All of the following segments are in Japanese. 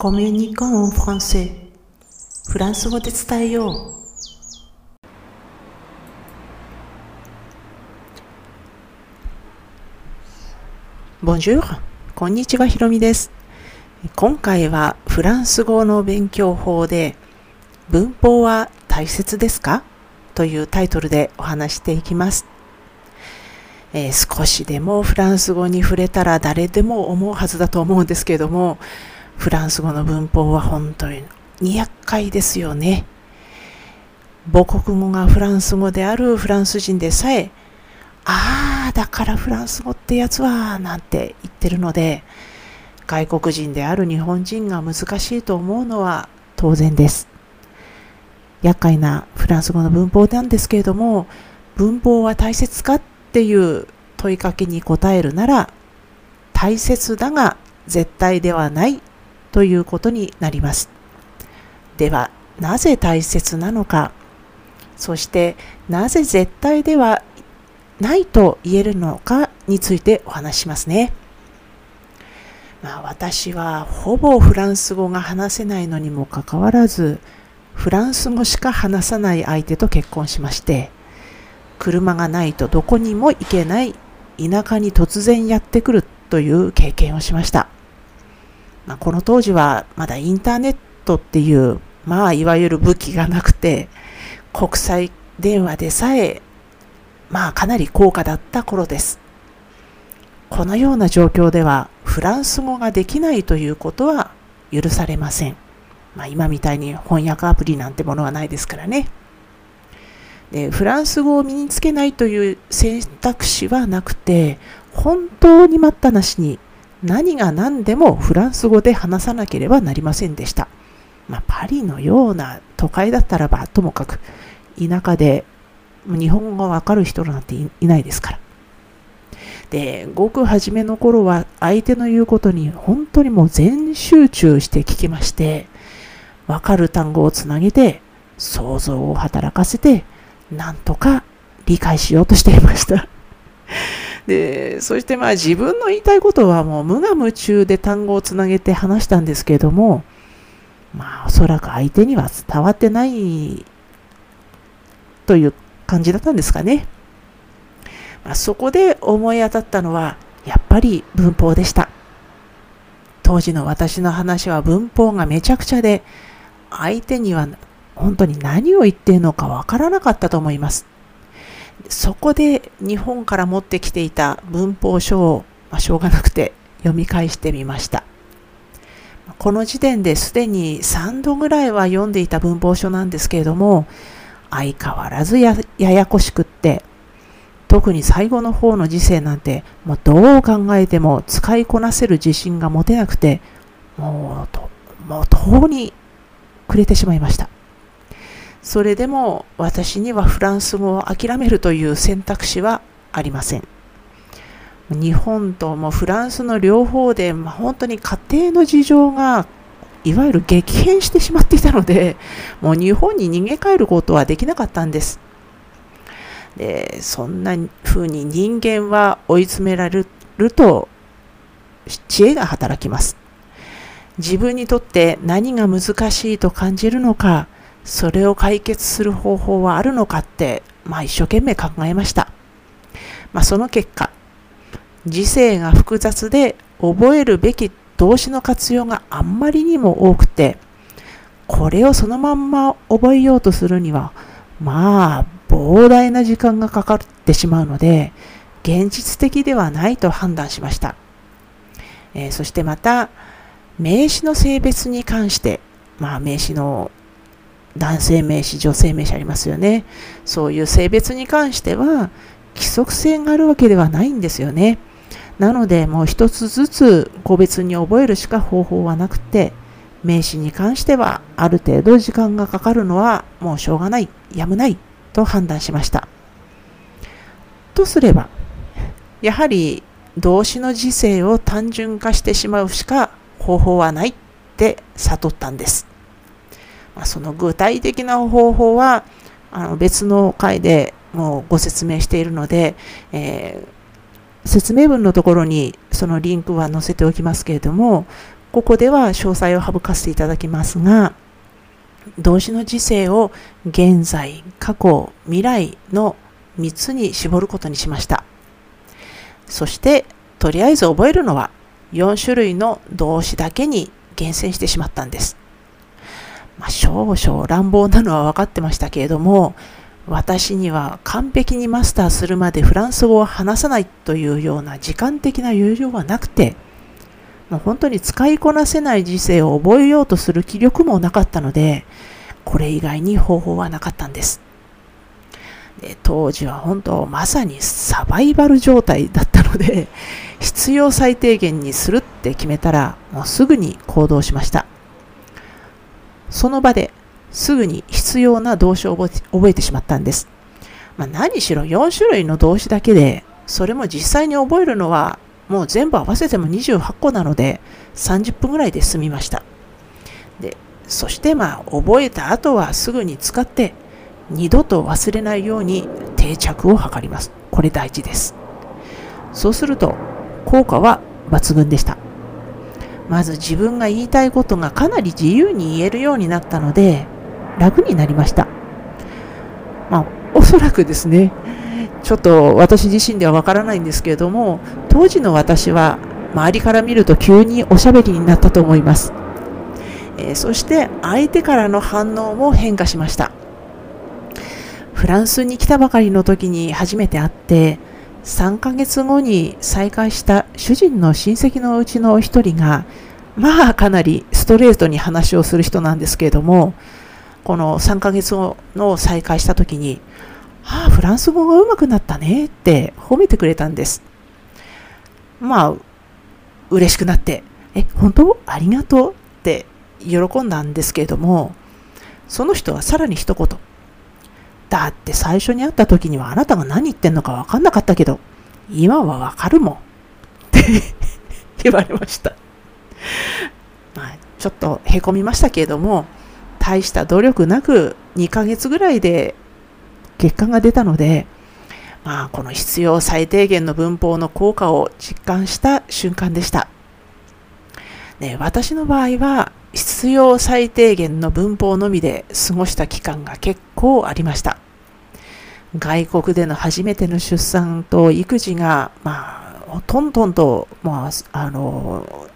コミュニコンフランセフランス語で伝えよう。ボンジュール、こんにちは、ひろみです。今回はフランス語の勉強法で文法は大切ですかというタイトルでお話していきます。えー、少しでもフランス語に触れたら誰でも思うはずだと思うんですけれども、フランス語の文法は本当に厄介ですよね。母国語がフランス語であるフランス人でさえ、ああ、だからフランス語ってやつは、なんて言ってるので、外国人である日本人が難しいと思うのは当然です。厄介なフランス語の文法なんですけれども、文法は大切かっていう問いかけに答えるなら、大切だが絶対ではないということになります。では、なぜ大切なのか、そしてなぜ絶対ではないと言えるのかについてお話しますね。まあ、私はほぼフランス語が話せないのにもかかわらず、フランス語しか話さない相手と結婚しまして、車がないとどこにも行けない田舎に突然やってくるという経験をしました。まあ、この当時はまだインターネットっていう、まあいわゆる武器がなくて、国際電話でさえ、まあかなり高価だった頃です。このような状況ではフランス語ができないということは許されません。まあ、今みたいに翻訳アプリなんてものはないですからね。でフランス語を身につけないという選択肢はなくて本当に待ったなしに何が何でもフランス語で話さなければなりませんでした。まあ、パリのような都会だったらばともかく田舎で日本語がわかる人なんていないですから。で、ごく初めの頃は相手の言うことに本当にもう全集中して聞きまして、わかる単語をつなげて想像を働かせてなんとか理解しようとしていました。で、そしてまあ自分の言いたいことはもう無我夢中で単語をつなげて話したんですけれども、まあおそらく相手には伝わってないという感じだったんですかね。まあ、そこで思い当たったのはやっぱり文法でした。当時の私の話は文法がめちゃくちゃで相手には本当に何を言っているのかわからなかったと思います。そこで日本から持ってきていた文法書を、まあ、しょうがなくて読み返してみました。この時点ですでに3度ぐらいは読んでいた文法書なんですけれども、相変わらずややこしくって、特に最後の方の時世なんて、もうどう考えても使いこなせる自信が持てなくて、もうと、もう途に暮れてしまいました。それでも私にはフランス語を諦めるという選択肢はありません。日本ともフランスの両方で、まあ、本当に家庭の事情がいわゆる激変してしまっていたので、もう日本に逃げ帰ることはできなかったんです。で、そんな風に人間は追い詰められると知恵が働きます。自分にとって何が難しいと感じるのか、それを解決する方法はあるのかって、まあ一生懸命考えました。まあその結果、時世が複雑で覚えるべき動詞の活用があんまりにも多くて、これをそのまんま覚えようとするには、まあ膨大な時間がかかってしまうので、現実的ではないと判断しました。えー、そしてまた、名詞の性別に関して、まあ名詞の男性名詞、女性名詞ありますよね。そういう性別に関しては規則性があるわけではないんですよね。なので、もう一つずつ個別に覚えるしか方法はなくて、名詞に関してはある程度時間がかかるのはもうしょうがない、やむないと判断しました。とすれば、やはり動詞の時世を単純化してしまうしか方法はないって悟ったんです。ま、その具体的な方法はあの別の回でもうご説明しているので、えー、説明文のところにそのリンクは載せておきますけれどもここでは詳細を省かせていただきますが、動詞の時世を現在、過去、未来の3つに絞ることにしました。そして、とりあえず覚えるのは4種類の動詞だけに厳選してしまったんです。まあ、少々乱暴なのは分かってましたけれども、私には完璧にマスターするまでフランス語を話さないというような時間的な余裕はなくて、もう本当に使いこなせない時世を覚えようとする気力もなかったので、これ以外に方法はなかったんです。で当時は本当まさにサバイバル状態だったので、必要最低限にするって決めたら、もうすぐに行動しました。その場ですぐに必要な動詞を覚えてしまったんです。まあ、何しろ4種類の動詞だけで、それも実際に覚えるのはもう全部合わせても28個なので30分ぐらいで済みました。で、そしてまあ覚えた後はすぐに使って二度と忘れないように定着を図ります。これ大事です。そうすると効果は抜群でした。まず自分が言いたいことがかなり自由に言えるようになったので楽になりました。まあ、おそらくですね、ちょっと私自身ではわからないんですけれども、当時の私は周りから見ると急におしゃべりになったと思います。えー、そして相手からの反応も変化しました。フランスに来たばかりの時に初めて会って、3ヶ月後に再会した主人の親戚のうちの一人が、まあかなりストレートに話をする人なんですけれども、この3ヶ月後の再会した時に、ああ、フランス語が上手くなったねって褒めてくれたんです。まあ、嬉しくなって、え、本当？ありがとうって喜んだんですけれども、その人はさらに一言。だって最初に会った時にはあなたが何言ってんのか分かんなかったけど、今はわかるもん。って言われました。まあ、ちょっとへこみましたけれども、大した努力なく2ヶ月ぐらいで結果が出たので、まあ、この必要最低限の文法の効果を実感した瞬間でした。ね、私の場合は必要最低限の文法のみで過ごした期間が結構ありました。外国での初めての出産と育児が、まあ、トントンと、まあ、あの、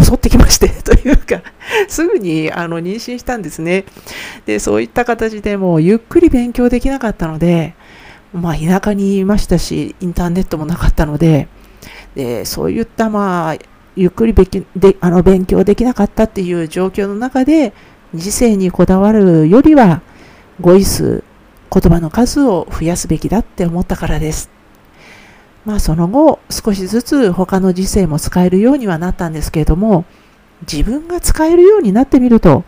襲ってきまして というかすぐにあの妊娠したんですね。で、そういった形でもうゆっくり勉強できなかったので、まあ田舎にいましたし、インターネットもなかったので、でそういったまあ、ゆっくりべきであの勉強できなかったっていう状況の中で、時世にこだわるよりは、語彙数、言葉の数を増やすべきだって思ったからです。まあその後少しずつ他の時世も使えるようにはなったんですけれども自分が使えるようになってみると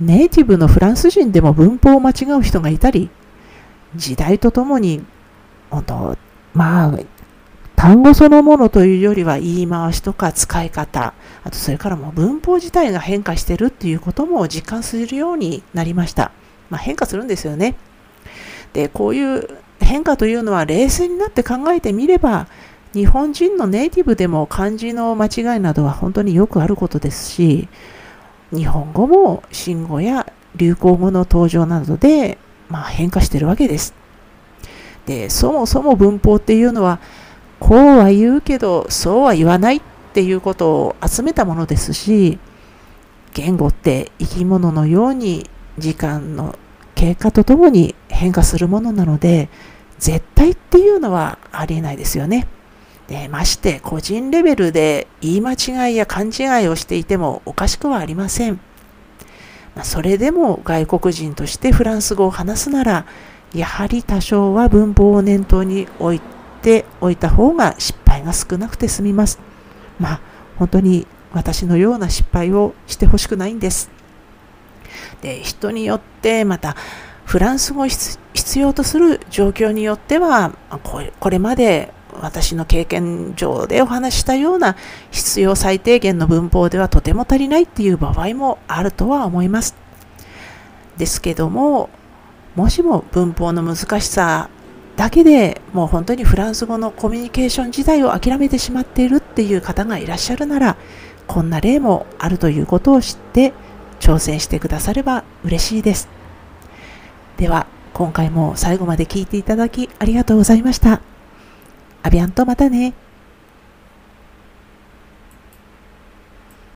ネイティブのフランス人でも文法を間違う人がいたり時代とともに本当まあ単語そのものというよりは言い回しとか使い方あとそれからもう文法自体が変化してるっていうことも実感するようになりました、まあ、変化するんですよねでこういう変化というのは冷静になって考えてみれば日本人のネイティブでも漢字の間違いなどは本当によくあることですし日本語も新語や流行語の登場などで、まあ、変化してるわけです。でそもそも文法っていうのはこうは言うけどそうは言わないっていうことを集めたものですし言語って生き物のように時間の経過とともに変化するものなので絶対っていうのはありえないですよね。でまして個人レベルで言い間違いや勘違いをしていてもおかしくはありません。まあ、それでも外国人としてフランス語を話すならやはり多少は文法を念頭に置いてておいた方が失敗が少なくて済みます。まあ本当に私のような失敗をしてほしくないんです。で人によってまたフランス語を必要とする状況によってはこれまで私の経験上でお話したような必要最低限の文法ではとても足りないっていう場合もあるとは思います。ですけどももしも文法の難しさだけでもう本当にフランス語のコミュニケーション自体を諦めてしまっているっていう方がいらっしゃるならこんな例もあるということを知って挑戦してくだされば嬉しいです。では、今回も最後まで聞いていただきありがとうございました。アビアンとまたね。